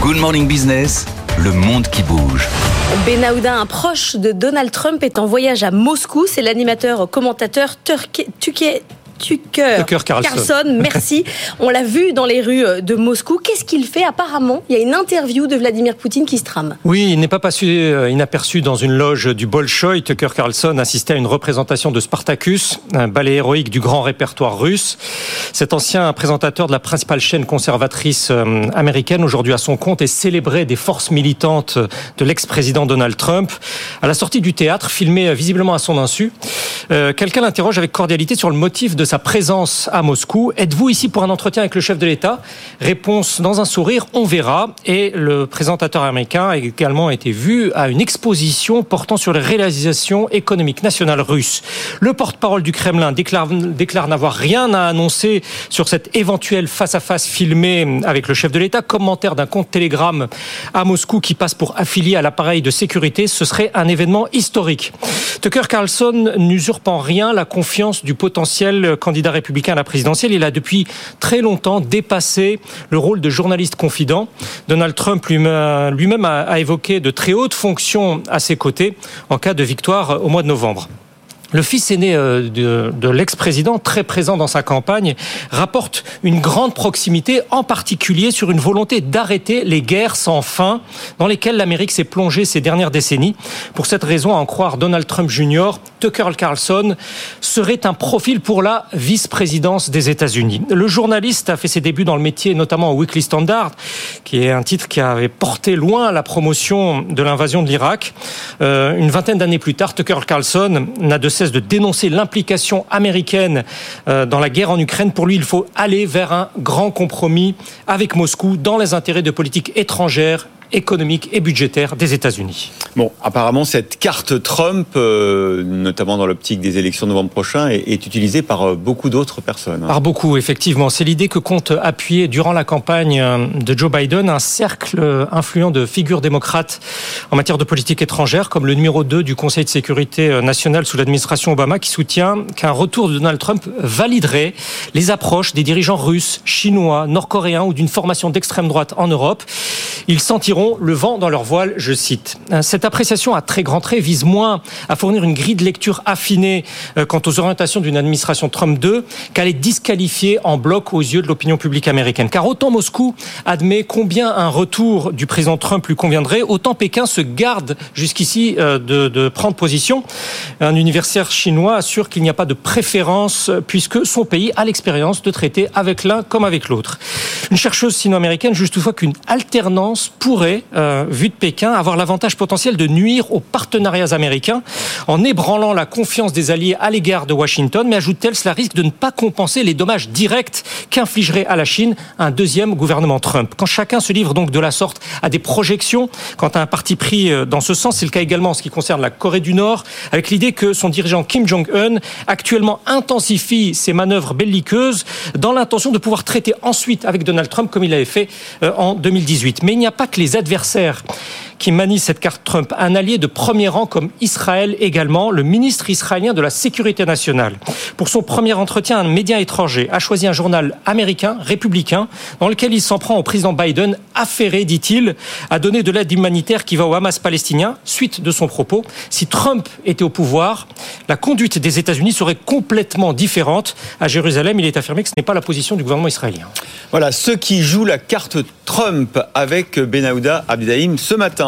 Good Morning Business, le monde qui bouge. Benahouda, un proche de Donald Trump, est en voyage à Moscou. C'est l'animateur commentateur Tucker Tucker, Carlson. merci. On l'a vu dans les rues de Moscou. Qu'est-ce qu'il fait Apparemment, il y a une interview de Vladimir Poutine qui se trame. Oui, il n'est pas passé euh, inaperçu dans une loge du Bolchoï. Tucker Carlson assistait à une représentation de Spartacus, un ballet héroïque du grand répertoire russe. Cet ancien présentateur de la principale chaîne conservatrice euh, américaine, aujourd'hui à son compte, est célébré des forces militantes de l'ex-président Donald Trump. À la sortie du théâtre, filmé visiblement à son insu, euh, quelqu'un l'interroge avec cordialité sur le motif de sa présence à Moscou. Êtes-vous ici pour un entretien avec le chef de l'État? Réponse dans un sourire, on verra. Et le présentateur américain a également été vu à une exposition portant sur les réalisations économiques nationales russes. Le porte-parole du Kremlin déclare, n'avoir rien à annoncer sur cette éventuelle face-à-face filmée avec le chef de l'État. Commentaire d'un compte Telegram à Moscou qui passe pour affilié à l'appareil de sécurité. Ce serait un événement historique. Tucker Carlson n'usurpe en rien la confiance du potentiel candidat républicain à la présidentielle. Il a depuis très longtemps dépassé le rôle de journaliste confident. Donald Trump lui-même a évoqué de très hautes fonctions à ses côtés en cas de victoire au mois de novembre. Le fils aîné euh, de, de l'ex-président, très présent dans sa campagne, rapporte une grande proximité, en particulier sur une volonté d'arrêter les guerres sans fin dans lesquelles l'Amérique s'est plongée ces dernières décennies. Pour cette raison, à en croire Donald Trump Jr., Tucker Carlson serait un profil pour la vice-présidence des États-Unis. Le journaliste a fait ses débuts dans le métier, notamment au Weekly Standard, qui est un titre qui avait porté loin la promotion de l'invasion de l'Irak. Euh, une vingtaine d'années plus tard, Tucker Carlson n'a de cesse de dénoncer l'implication américaine euh, dans la guerre en Ukraine. Pour lui, il faut aller vers un grand compromis avec Moscou dans les intérêts de politique étrangère économique et budgétaire des États-Unis. Bon, apparemment, cette carte Trump, euh, notamment dans l'optique des élections de novembre prochain, est, utilisée par euh, beaucoup d'autres personnes. Par beaucoup, effectivement. C'est l'idée que compte appuyer durant la campagne euh, de Joe Biden un cercle influent de figures démocrates en matière de politique étrangère, comme le numéro 2 du Conseil de sécurité nationale sous l'administration Obama, qui soutient qu'un retour de Donald Trump validerait les approches des dirigeants russes, chinois, nord-coréens ou d'une formation d'extrême droite en Europe. Ils sentiront le vent dans leur voile, je cite. Cette appréciation à très grands traits vise moins à fournir une grille de lecture affinée euh, quant aux orientations d'une administration Trump 2 qu'à les disqualifier en bloc aux yeux de l'opinion publique américaine. Car autant Moscou admet combien un retour du président Trump lui conviendrait, autant Pékin se garde jusqu'ici euh, de, de prendre position. Un universitaire chinois assure qu'il n'y a pas de préférence puisque son pays a l'expérience de traiter avec l'un comme avec l'autre. Une chercheuse sino-américaine juge toutefois qu'une alternance pourrait euh, vu de Pékin, avoir l'avantage potentiel de nuire aux partenariats américains en ébranlant la confiance des alliés à l'égard de Washington, mais ajoute-t-elle, cela risque de ne pas compenser les dommages directs qu'infligerait à la Chine un deuxième gouvernement Trump. Quand chacun se livre donc de la sorte à des projections, quant à un parti pris euh, dans ce sens, c'est le cas également en ce qui concerne la Corée du Nord, avec l'idée que son dirigeant Kim Jong-un actuellement intensifie ses manœuvres belliqueuses dans l'intention de pouvoir traiter ensuite avec Donald Trump comme il l'avait fait euh, en 2018. Mais il n'y a pas que les adversaires qui manie cette carte Trump. Un allié de premier rang comme Israël également, le ministre israélien de la Sécurité nationale. Pour son premier entretien, un média étranger a choisi un journal américain, républicain, dans lequel il s'en prend au président Biden, affairé, dit-il, à donner de l'aide humanitaire qui va au Hamas palestinien. Suite de son propos, si Trump était au pouvoir, la conduite des États-Unis serait complètement différente. À Jérusalem, il est affirmé que ce n'est pas la position du gouvernement israélien. Voilà, ceux qui jouent la carte Trump avec Benahouda Abdaïm ce matin.